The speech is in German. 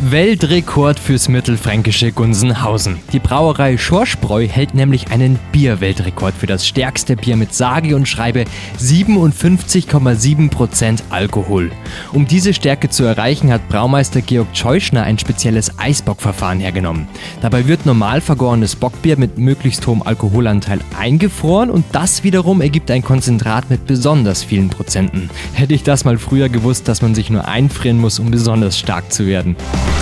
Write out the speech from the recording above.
Weltrekord fürs mittelfränkische Gunzenhausen. Die Brauerei Schorsbräu hält nämlich einen Bierweltrekord für das stärkste Bier mit sage und schreibe 57,7% Alkohol. Um diese Stärke zu erreichen, hat Braumeister Georg Scheuschner ein spezielles Eisbockverfahren hergenommen. Dabei wird normal vergorenes Bockbier mit möglichst hohem Alkoholanteil eingefroren und das wiederum ergibt ein Konzentrat mit besonders vielen Prozenten. Hätte ich das mal früher gewusst, dass man sich nur einfrieren muss, um besonders stark zu werden.